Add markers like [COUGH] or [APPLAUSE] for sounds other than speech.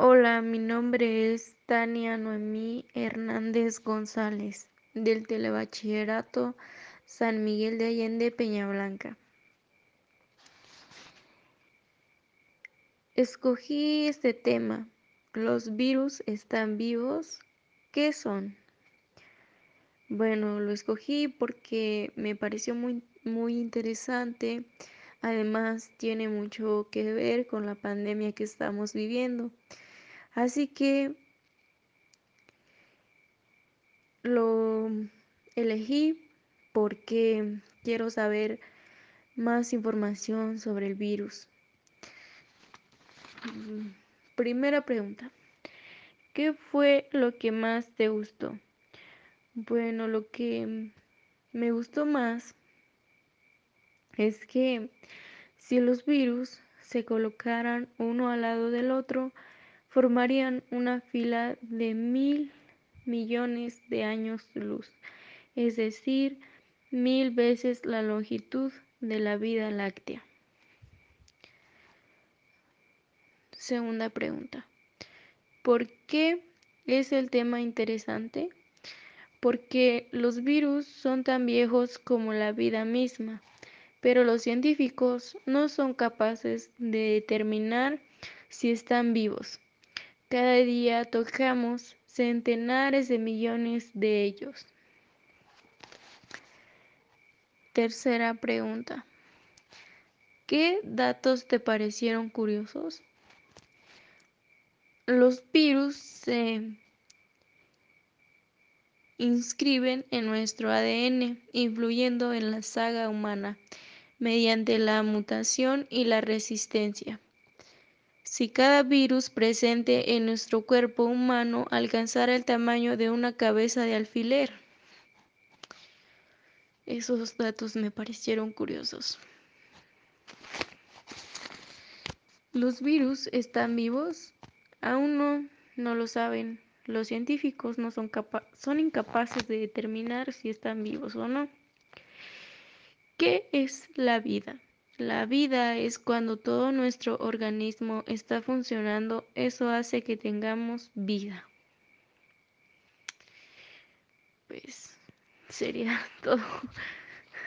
Hola, mi nombre es Tania Noemí Hernández González, del Telebachillerato San Miguel de Allende Peñablanca. Escogí este tema. ¿Los virus están vivos? ¿Qué son? Bueno, lo escogí porque me pareció muy, muy interesante. Además, tiene mucho que ver con la pandemia que estamos viviendo. Así que lo elegí porque quiero saber más información sobre el virus. Primera pregunta. ¿Qué fue lo que más te gustó? Bueno, lo que me gustó más es que si los virus se colocaran uno al lado del otro, formarían una fila de mil millones de años luz, es decir, mil veces la longitud de la vida láctea. Segunda pregunta. ¿Por qué es el tema interesante? Porque los virus son tan viejos como la vida misma, pero los científicos no son capaces de determinar si están vivos. Cada día tocamos centenares de millones de ellos. Tercera pregunta. ¿Qué datos te parecieron curiosos? Los virus se inscriben en nuestro ADN, influyendo en la saga humana mediante la mutación y la resistencia. Si cada virus presente en nuestro cuerpo humano alcanzara el tamaño de una cabeza de alfiler. Esos datos me parecieron curiosos. ¿Los virus están vivos? Aún no, no lo saben. Los científicos no son, son incapaces de determinar si están vivos o no. ¿Qué es la vida? La vida es cuando todo nuestro organismo está funcionando, eso hace que tengamos vida. Pues sería [LAUGHS] todo.